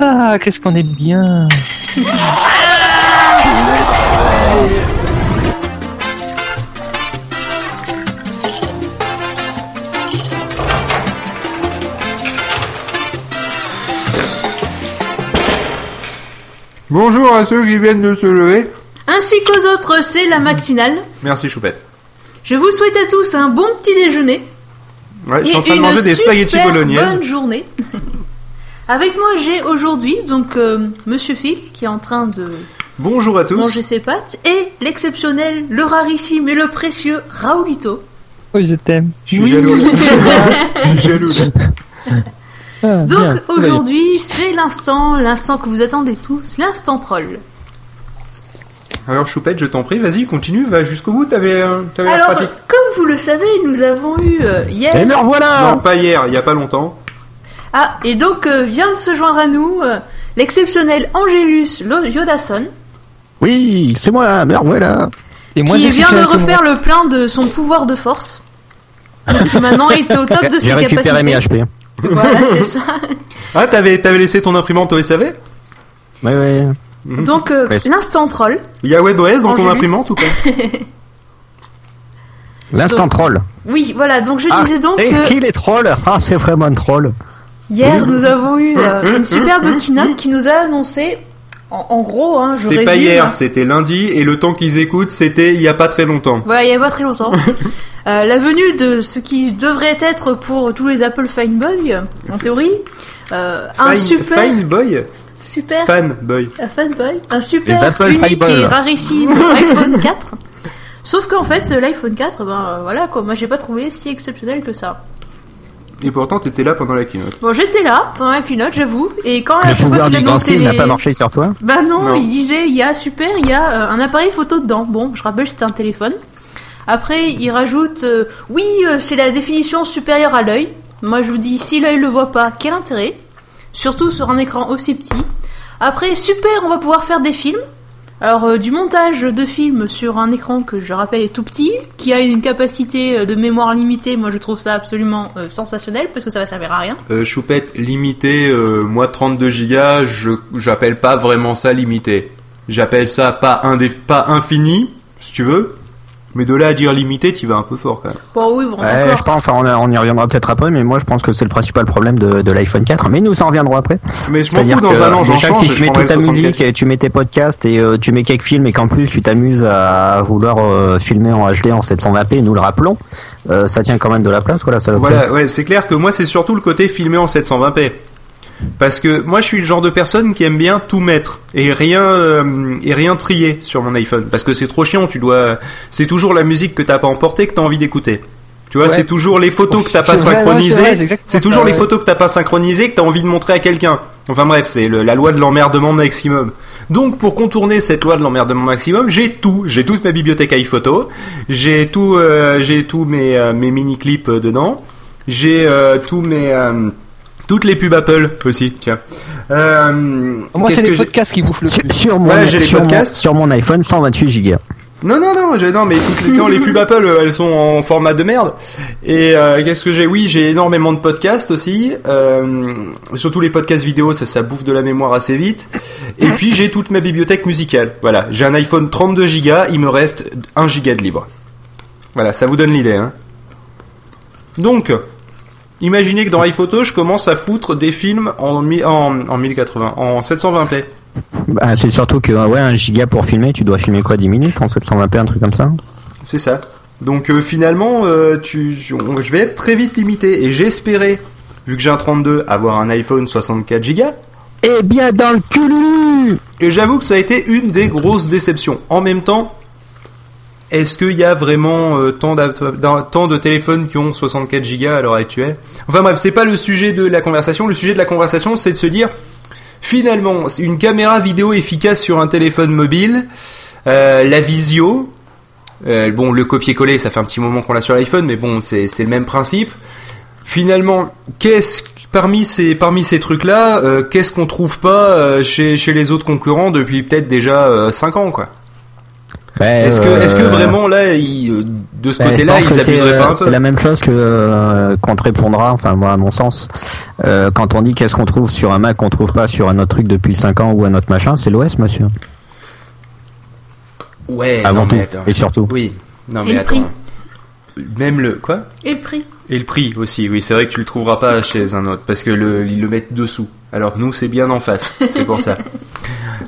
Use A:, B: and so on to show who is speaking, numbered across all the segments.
A: Ah, qu'est-ce qu'on est bien.
B: Bonjour à ceux qui viennent de se lever.
C: Ainsi qu'aux autres, c'est la matinale.
B: Merci Choupette.
C: Je vous souhaite à tous un bon petit déjeuner.
B: Ouais, je suis en train de manger des spaghettis
C: super
B: bolognaises.
C: bonne journée. Avec moi, j'ai aujourd'hui donc euh, Monsieur Phil qui est en train de
B: Bonjour à tous.
C: manger ses pâtes et l'exceptionnel, le rarissime et le précieux Raoulito.
A: Oh, je t'aime.
B: Je suis jaloux. Je suis jaloux.
A: Ah,
C: Donc aujourd'hui, c'est l'instant, l'instant que vous attendez tous, l'instant troll.
B: Alors Choupette, je t'en prie, vas-y, continue, va jusqu'au bout, t'avais euh, t'avais
C: Alors,
B: pratique.
C: comme vous le savez, nous avons eu euh, hier.
D: Et me revoilà
B: Non, pas hier, il y a pas longtemps.
C: Ah, et donc euh, vient de se joindre à nous euh, l'exceptionnel Angelus Yodasson,
D: Oui, c'est moi, me revoilà
A: Et moins
C: qui vient de refaire le plein de son pouvoir de force. Qui maintenant est au top de ses
D: J'ai récupéré mes
C: capacités.
D: HP.
C: Voilà, c'est ça.
B: Ah, t'avais t'avais laissé ton imprimante au SAV
D: Ouais, ouais.
C: Donc, euh,
D: Ouais,
C: l'instant troll.
B: Il y a WebOS dans ton imprimante ou pas?
D: L'instant
C: Donc-
D: troll.
C: Oui, voilà, donc je
D: Ah,
C: disais donc
D: et
C: que
D: qui les trolls Ah, c'est vraiment un troll.
C: Hier nous avons eu euh, une superbe keynote qui nous a annoncé, en, en gros, hein, je
B: C'est pas
C: résume.
B: hier, c'était lundi, et le temps qu'ils écoutent, c'était il y a pas très longtemps.
C: Voilà, il y a pas très longtemps. Euh, la venue de ce qui devrait être pour tous les Apple Fanboys, en théorie, euh, un
B: Fine,
C: super,
B: Fine Boy
C: super
B: Fan Boy.
C: Un fanboy, un super
D: Les Apple
C: unique
D: Fireball.
C: et rarissime iPhone 4. Sauf qu'en fait, l'iPhone 4, ben euh, voilà quoi, moi j'ai pas trouvé si exceptionnel que ça.
B: Et pourtant, t'étais là pendant la keynote.
C: Bon, j'étais là pendant la keynote, j'avoue, et quand la
D: Le
C: fois
D: du grand style n'a
C: les-
D: pas marché sur toi?
C: Bah non,
B: Non.
C: il disait il y a super, il y a euh, un appareil photo dedans. Bon, je rappelle, c'était un téléphone. Après, il rajoute euh, oui, euh, c'est la définition supérieure à l'œil. Moi, je vous dis, si l'œil le voit pas, quel intérêt? Surtout sur un écran aussi petit. Après, super, on va pouvoir faire des films. Alors, euh, du montage de films sur un écran que je rappelle est tout petit, qui a une capacité euh, de mémoire limitée, moi je trouve ça absolument euh, sensationnel parce que ça va servir à rien.
B: Euh, choupette limité, moi 32 gigas, je j'appelle pas vraiment ça limité. J'appelle ça pas pas infini, si tu veux. Mais de là à dire limité, tu vas un peu fort quand même.
C: Bon, oui, bon,
D: Ouais, je pense, enfin, on, on y reviendra peut-être après, mais moi je pense que c'est le principal problème de, de l'iPhone 4. Mais nous, ça en reviendra après.
B: Mais je m'en
D: C'est-à-dire
B: fous, dans
D: que,
B: un an, j'en
D: déjà que
B: change,
D: si
B: je
D: tu mets toute ta
B: le 64.
D: musique, et tu mets tes podcasts et euh, tu mets quelques films et qu'en plus tu t'amuses à vouloir euh, filmer en HD en 720p, nous le rappelons, euh, ça tient quand même de la place, voilà. Ça
B: Voilà, ouais, c'est clair que moi c'est surtout le côté filmé en 720p. Parce que moi je suis le genre de personne qui aime bien tout mettre et rien euh, et rien trier sur mon iPhone parce que c'est trop chiant, tu dois c'est toujours la musique que t'as pas emportée que t'as envie d'écouter. Tu vois,
A: Ouais.
B: c'est toujours les photos que t'as pas synchronisées.
A: c'est
B: toujours
A: ça,
B: les
A: ouais.
B: photos que t'as pas synchronisées que t'as envie de montrer à quelqu'un. Enfin bref, c'est la loi de l'emmerdement maximum. Donc pour contourner cette loi de l'emmerdement maximum, j'ai tout, j'ai toute ma bibliothèque iPhoto, j'ai tout, euh, j'ai tous mes, euh, mes mini clips euh, dedans, j'ai euh, tous mes euh, toutes les pubs Apple aussi, tiens. Euh,
A: Moi,
B: qu'est-ce
A: c'est
B: que
A: les
B: j'ai-
A: podcasts qui bouffent le
D: Sur,
A: plus.
D: sur mon,
B: Ouais, j'ai les
D: sur, mon,
B: podcasts.
D: sur mon iPhone 128 Go.
B: Non, non, non, non, mais toutes les, non, les pubs Apple, elles sont en format de merde. Et euh, qu'est-ce que j'ai? Oui, j'ai énormément de podcasts aussi. Euh, surtout les podcasts vidéo, ça, ça bouffe de la mémoire assez vite. Et puis j'ai toute ma bibliothèque musicale. Voilà, j'ai un iPhone 32 Go, il me reste 1 Go de libre. Voilà, ça vous donne l'idée. Hein. Donc, imaginez que dans iPhoto, je commence à foutre des films en, mi- en, en 1080, en 720p.
D: Bah, c'est surtout que, ouais, un giga pour filmer, tu dois filmer quoi, 10 minutes en 720p, un truc comme ça
B: C'est ça. Donc euh, finalement, euh, tu, je vais être très vite limité. Et j'espérais, vu que j'ai un 32, avoir un iPhone 64 Go.
D: Eh bien, dans le cul
B: Et j'avoue que ça a été une des grosses déceptions. En même temps, est-ce qu'il y a vraiment euh, tant, de téléphones qui ont 64 Go à l'heure actuelle? Enfin bref, c'est pas le sujet de la conversation. Le sujet de la conversation, c'est de se dire, finalement, une caméra vidéo efficace sur un téléphone mobile, euh, la visio, euh, bon, le copier-coller, ça fait un petit moment qu'on l'a sur l'iPhone, mais bon, c'est le même principe. Finalement, qu'est-ce parmi ces parmi ces trucs-là, qu'est-ce qu'on trouve pas chez chez les autres concurrents depuis peut-être déjà 5 ans, quoi?
D: Ouais,
B: Est-ce que,
D: euh,
B: est-ce que vraiment là, il, euh, de ce
D: ben,
B: côté-là, ils s'abuseraient pas un
D: euh,
B: peu
D: C'est la même chose que euh, qu'on te répondra, enfin moi à mon sens, euh, quand on dit qu'est-ce qu'on trouve sur un Mac qu'on trouve pas sur un autre truc depuis 5 ans ou un autre machin, c'est l'OS monsieur.
B: Ouais,
D: Avant
B: non,
D: tout
B: mais attends.
D: et surtout.
B: Oui, non
C: Et
B: mais
C: le
B: attends.
C: prix.
B: Même le quoi?
C: Et le prix
B: Et le prix aussi, oui, c'est vrai que tu le trouveras pas chez un autre parce que le, ils le mettent dessous. Alors nous, c'est bien en face, c'est pour ça.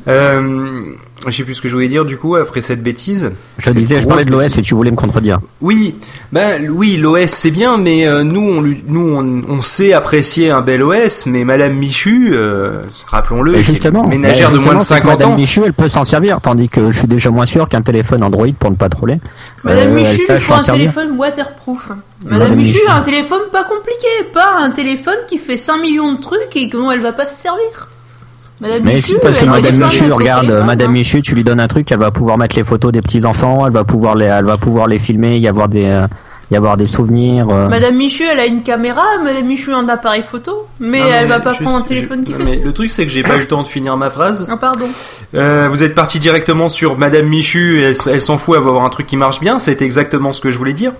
B: Euh, je sais plus ce que je voulais dire du coup après cette bêtise.
D: Je disais, je parlais de l'OS et tu voulais me contredire.
B: Oui, bah oui, l'OS c'est bien, mais euh, nous, on, nous on, on sait apprécier un bel OS, mais Madame Michu, euh, rappelons-le,
D: justement,
B: ménagère de moins de
D: justement, c'est que
B: 50
D: Madame
B: ans.
D: Michu, elle peut s'en servir, tandis que je suis déjà moins sûr qu'un téléphone Android pour ne pas troller.
C: Madame
D: euh,
C: Michu, il faut un
D: servir.
C: téléphone waterproof. Madame,
D: Madame
C: Michu
D: Michu.
C: a un téléphone pas compliqué, pas un téléphone qui fait 5 millions de trucs et dont elle va pas se servir. Madame
D: Mais
C: Michu,
D: si, parce que Madame Michu, regarde,
C: téléphone,
D: Madame. Michu, tu lui donnes un truc, elle va pouvoir mettre les photos des petits enfants, elle va pouvoir les, elle va pouvoir les filmer, y avoir des, euh, y avoir des souvenirs. euh.
C: Madame Michu, elle a une caméra, Madame Michu a un appareil photo, mais
B: Non,
C: elle va pas prendre un
B: je-
C: téléphone qui
B: non,
C: fait
B: mais
C: tout.
B: Le truc c'est que j'ai pas eu le temps de finir ma phrase.
C: Ah pardon.
B: Euh, vous êtes parti directement sur Madame Michu, elle, elle s'en fout, elle va avoir un truc qui marche bien, c'est exactement ce que je voulais dire.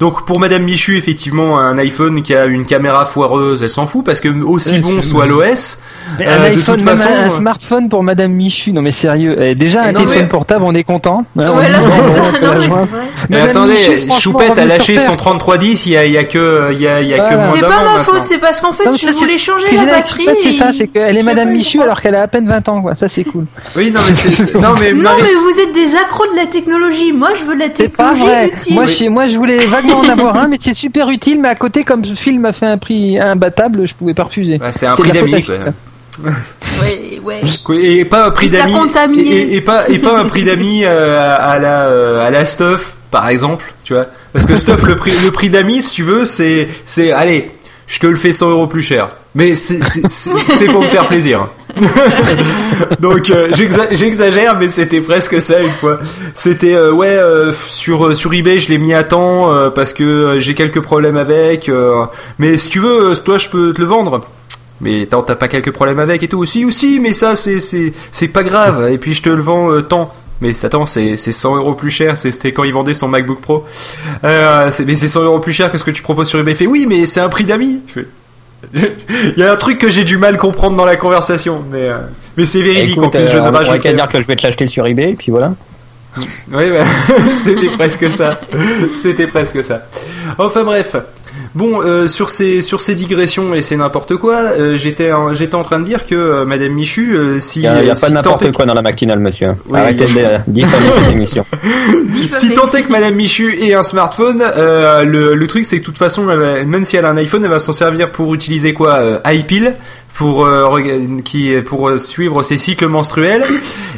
B: Donc pour Madame Michu, effectivement, un iPhone qui a une caméra foireuse, elle s'en fout parce que aussi
A: Ouais,
B: bon soit l'OS, Euh,
A: un
B: de
A: iPhone,
B: toute
A: même
B: façon,
A: un, un
B: euh,
A: smartphone pour Madame Michu. Non mais sérieux. Eh, déjà un
B: non,
A: téléphone
B: mais-
A: portable, on est content. On
C: Ouais,
A: la
C: mais
A: joindre.
C: c'est vrai.
B: Mais
A: Madame
B: attendez,
A: Michu,
B: Choupette a lâché son 3310, il y a, y a que, il y a, y a que
A: Voilà.
C: C'est pas ma
B: maintenant.
C: faute, c'est parce qu'en fait,
A: Non, c'est-
C: voulais
A: ce
C: changer
A: que
C: la batterie.
A: Choupette, C'est ça, c'est qu'elle est Madame Michu alors qu'elle a à peine 20 ans, quoi. Ça c'est cool.
B: Oui, non, mais non, mais
C: Non,
B: Marie-
C: mais vous êtes des accros de la technologie. Moi, je veux de la
A: C'est pas
C: technologie
A: vrai.
C: utile.
A: Moi, je, moi, je voulais vaguement en avoir un, mais c'est super utile. Mais à côté, comme ce film a fait un prix imbattable, je pouvais pas refuser.
B: Bah, c'est un prix d'amis, quoi.
C: Ouais, ouais.
B: Et pas un prix d'amis. Et, et pas, et pas un prix d'amis euh, à la, euh, à la stuff, par exemple, tu vois. Parce que stuff, le prix, le prix d'amis, si tu veux, c'est, c'est, allez, je te le fais 100 euros plus cher. Mais c'est pour me faire plaisir. Donc euh, j'exa- j'exagère, mais c'était presque ça une fois. C'était euh, ouais euh, sur sur eBay, je l'ai mis à temps parce que j'ai quelques problèmes avec. mais si tu veux, toi je peux te le vendre. Mais t'as pas quelques problèmes avec et tout aussi aussi, mais ça c'est c'est pas grave. Et puis je te le vends tant. Mais attends, c'est c'est 100 euros plus cher. C'était quand il vendait son MacBook Pro. Mais c'est 100 euros plus cher que ce que tu proposes sur eBay. Fait oui, mais c'est un prix d'amis. Je Il y a un truc que j'ai du mal à comprendre dans la conversation, mais euh, mais c'est véridique. en
D: Écoute,
B: plus, je
D: euh,
B: ne rajoute
D: qu'à dire que je vais te l'acheter sur eBay, et puis voilà.
B: oui, bah, c'était presque ça. C'était presque ça. Enfin bref. Bon, euh, sur ces sur ces digressions et c'est n'importe quoi, euh, j'étais j'étais en train de dire que euh, Madame Michu, euh, si
D: Il n'y a, y a pas n'importe quoi dans la matinale, monsieur.
B: Oui,
D: Arrêtez
B: il
D: de diffamer cette émission.
B: si tant est que Madame Michu ait un smartphone, euh, le, le truc c'est que de toute façon, va- même si elle a un iPhone, elle va s'en servir pour utiliser quoi euh, iPill pour euh, qui pour euh, suivre ses cycles menstruels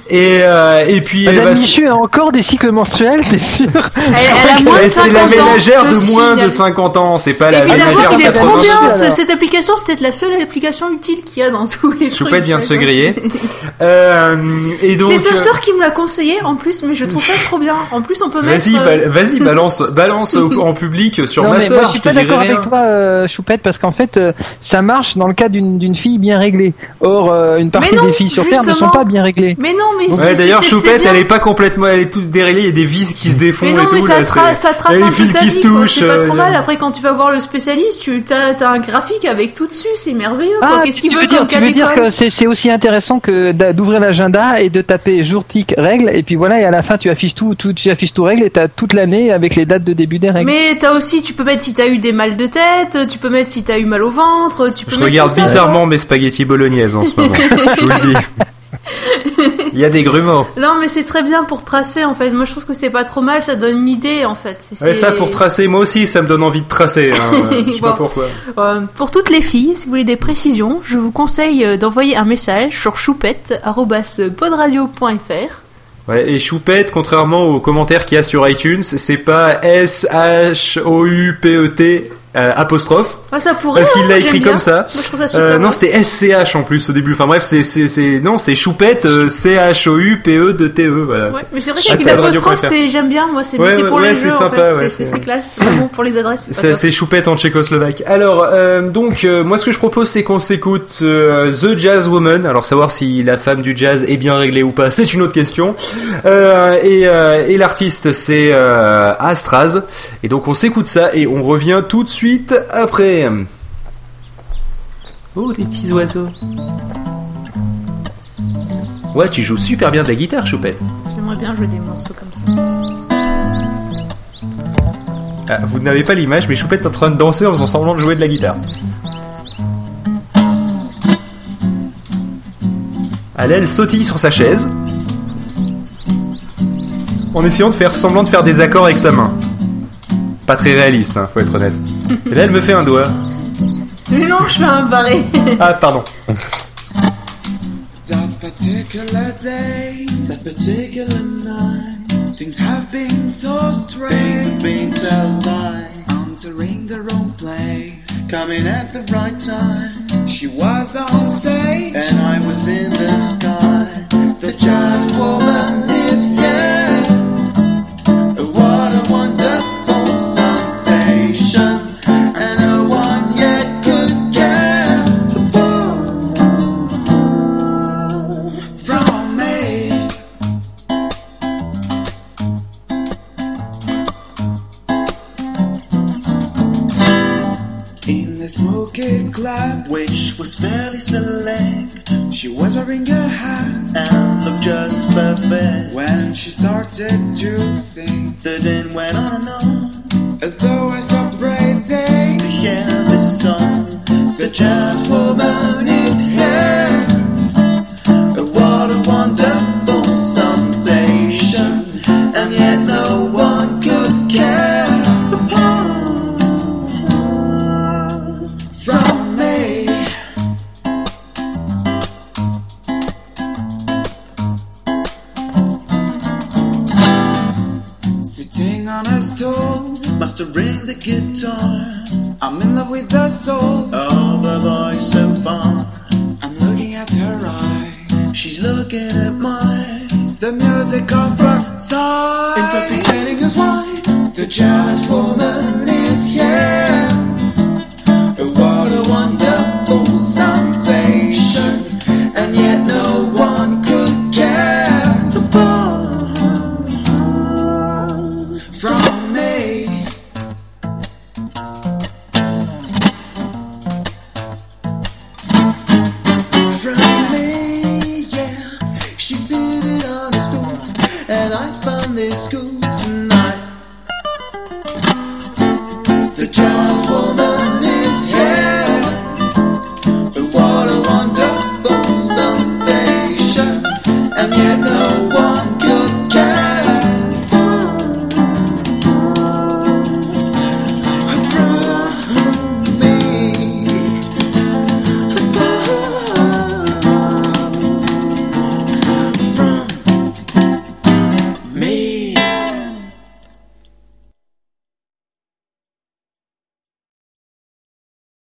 B: et euh, et puis
A: Madame
B: s-
A: Michu a encore des cycles menstruels, t'es sûr
C: 50
B: c'est la
C: ans,
B: ménagère de moins de
C: signale.
B: 50 ans, c'est pas la ménagère de
C: est trop
B: 80
C: bien.
A: alors.
C: ce- Cette application, c'était la seule application utile qu'il y a dans tous les trucs.
B: Choupette vient de se griller. Euh, et donc,
C: C'est sa sœur qui me l'a conseillé en plus, mais je trouve ça trop bien. En plus, on peut mettre.
B: vas-y, bal- vas-y, balance, balance en public sur
A: Non,
B: ma sœur.
A: je suis pas d'accord avec toi, euh, Choupette, parce qu'en fait, euh, ça marche dans le cas d'une d'une bien réglée. Or, euh, une partie
C: non,
A: des filles sur Terre ne sont pas bien réglées.
C: Mais non, mais
B: Ouais,
C: c'est-
B: d'ailleurs, Choupette, elle est pas complètement, elle est toute déréglée, il y a des vis qui se défont
C: Mais non,
B: et tout.
C: mais ça,
B: là,
C: tra-
B: c'est-
C: ça trace un
B: les
C: peu
B: fils
C: ta
B: qui
C: vie,
B: se
C: quoi.
B: touchent.
C: C'est pas
B: euh,
C: trop mal. Après, quand tu vas voir le spécialiste, tu as, un graphique avec tout dessus, c'est merveilleux.
A: Ah,
C: Qu'est-ce
A: tu
C: qu'il
A: veux
C: veut
A: dire, tu veux dire que c'est aussi intéressant que d'ouvrir l'agenda et de taper jour tic règle et puis voilà et à la fin tu affiches tout, tout tu affiches tout règle et t'as toute l'année avec les dates de début des règles.
C: Mais t'as aussi, tu peux mettre si t'as eu des mal de tête, tu peux mettre si t'as eu mal au ventre, tu peux
B: Je
C: mettre
B: regarde
C: tout ça,
B: bizarrement mes spaghettis bolognaises en ce moment. je vous le dis. Il y a des grumeaux.
C: Non, mais c'est très bien pour tracer en fait. Moi, je trouve que c'est pas trop mal, ça donne une idée en fait. C'est-
B: Ouais, ça pour tracer, moi aussi, ça me donne envie de tracer. hein. Je sais pas pourquoi.
C: Euh, pour toutes les filles, si vous voulez des précisions, je vous conseille euh, d'envoyer un message sur choupette@podradio.fr.
B: Ouais, et Choupette, contrairement aux commentaires qu'il y a sur iTunes, c'est pas S-H-O-U-P-E-T euh, apostrophe.
C: Ah, ça pourrait.
B: Parce qu'il
C: hein,
B: l'a écrit
C: bien.
B: comme ça.
C: Moi, je trouve ça super.
B: Euh, non, c'était SCH en plus au début. Enfin bref, c'est non, c'est choupette euh, C H O U P E de T E voilà.
C: Ouais, mais c'est vrai qu'avec
B: ta
C: une
B: radio
C: apostrophe,
B: préfère.
C: c'est j'aime bien. Moi, c'est
B: Ouais,
C: pour
B: ouais,
C: les
B: c'est
C: jeux. en
B: sympa,
C: fait.
B: ouais,
C: C'est- classe. Pour les adresses, c'est
B: choupette en tchécoslovaque. Alors, euh, donc, moi, ce que je propose, c'est qu'on s'écoute The Jazz Woman. Alors, savoir si la femme du jazz est bien réglée ou pas, c'est une autre question. Et et l'artiste, c'est Astraz. Et donc, on s'écoute ça et on revient tout de suite après. Oh, les petits oiseaux. Ouais, tu joues super bien de la guitare, Choupette.
C: J'aimerais bien jouer des morceaux comme ça.
B: Ah, vous n'avez pas l'image, mais Choupette est en train de danser en faisant semblant de jouer de la guitare. Elle, elle sautille sur sa chaise. En essayant de faire semblant de faire des accords avec sa main. Pas très réaliste, hein, faut être honnête. Et là, elle me fait un doigt.
C: Mais non, je fais un barré.
B: Ah, pardon.
E: That particular day, that particular night, things have been so strange. Things have been so light. Entering the wrong place, coming at the right time. She was on stage, and I was in the sky. The jazz woman Smoky club, which was fairly select, she was wearing a hat and looked just perfect. When she started to sing, the din went on and on. Although I stopped breathing to hear this song, the jazz woman The music of her side, intoxicating as wine. The jazz woman is here. What a wonderful sensation, and yet no one could care the bar from me. and yet no